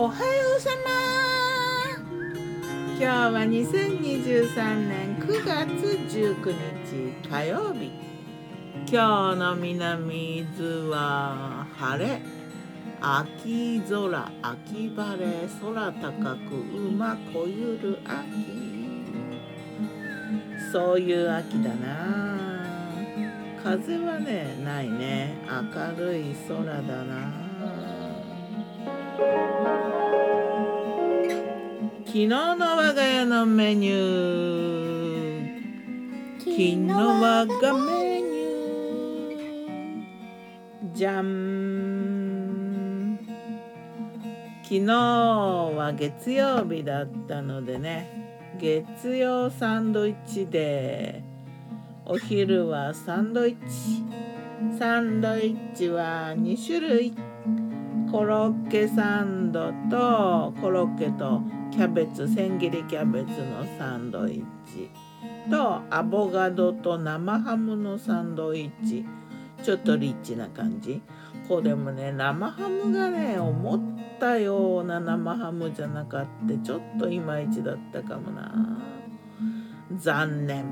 おはようさま。今日は2023年9月19日火曜日。今日の南伊豆は晴れ。秋空秋晴れ。空高く馬こゆる秋。そういう秋だな。風はねないね。明るい空だな。昨日の我が家のメニュー。昨日我がメニュー。じゃん昨日は月曜日だったのでね。月曜サンドイッチで。お昼はサンドイッチ。サンドイッチは2種類。コロッケサンドとコロッケとキャベツ千切りキャベツのサンドイッチとアボカドと生ハムのサンドイッチ。ちょっとリッチな感じ。これもね生ハムがね思ったような生ハムじゃなかってちょっといまいちだったかもな。残念。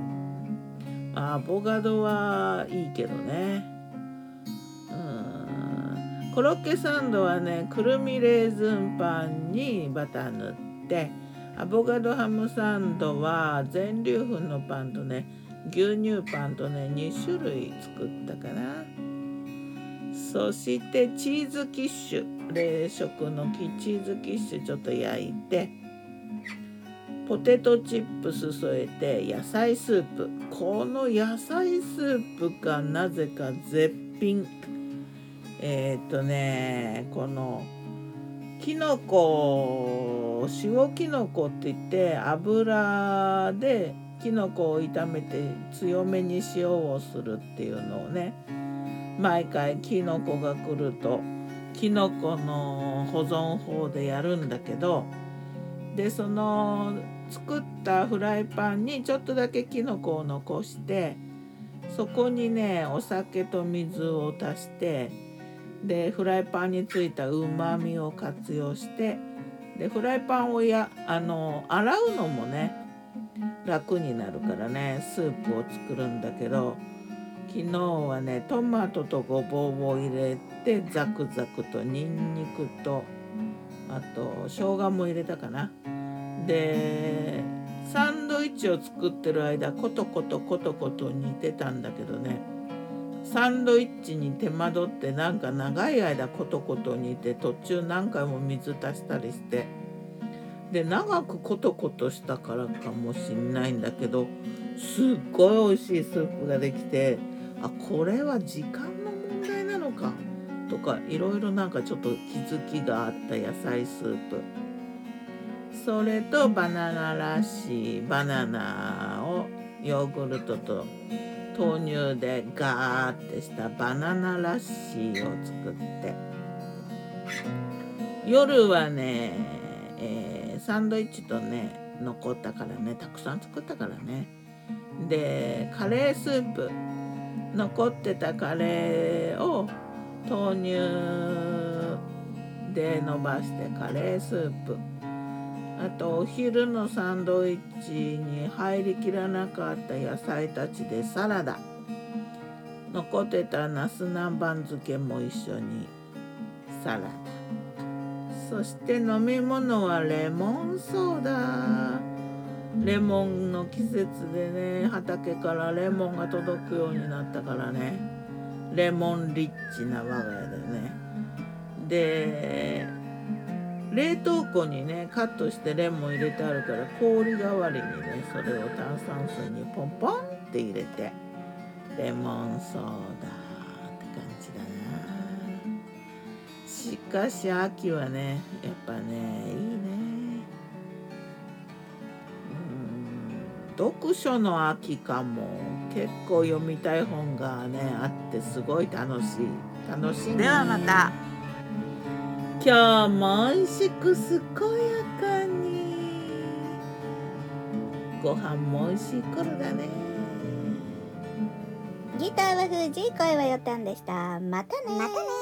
アボカドはいいけどね。コロッケサンドはねくるみレーズンパンにバター塗ってアボカドハムサンドは全粒粉のパンとね牛乳パンとね2種類作ったかな。そしてチーズキッシュ冷食のチーズキッシュちょっと焼いてポテトチップス添えて野菜スープ。この野菜スープがなぜか絶品。えー、っとねこのきのこ塩きのこって言って油できのこを炒めて強めに塩をするっていうのをね毎回きのこが来るときのこの保存法でやるんだけどでその作ったフライパンにちょっとだけきのこを残してそこにねお酒と水を足してでフライパンについたうまみを活用してでフライパンをやあの洗うのもね楽になるからねスープを作るんだけど昨日はねトマトとごぼうを入れてザクザクとニンニクとあと生姜も入れたかな。でサンドイッチを作ってる間コトコトコトコト煮てたんだけどねサンドイッチに手間取ってなんか長い間コトコト煮て途中何回も水足したりして。で長くコトコトしたからかもしんないんだけどすっごい美味しいスープができてあこれは時間の問題なのかとかいろいろなんかちょっと気づきがあった野菜スープ。それとバナナらしいバナナをヨーグルトと豆乳でガーってしたバナナラッシーを作って夜はね、えー、サンドイッチとね残ったからねたくさん作ったからねでカレースープ残ってたカレーを豆乳で伸ばしてカレースープあとお昼のサンドイッチに入りきらなかった野菜たちでサラダ。残ってたナス南蛮漬けも一緒にサラダ。そして飲み物はレモンソーダ。レモンの季節でね畑からレモンが届くようになったからね。レモンリッチな我が家でね。で冷凍庫にねカットしてレモン入れてあるから氷代わりにねそれを炭酸水にポンポンって入れてレモンソーダって感じだな。しかし秋はねやっぱねいいね。うん読書の秋かも。結構読みたい本がねあってすごい楽しい。楽しいではまた。今日も美味しく健やかに。ご飯も美味しい頃だね。ギターは藤井声はよたんでした。またねまたね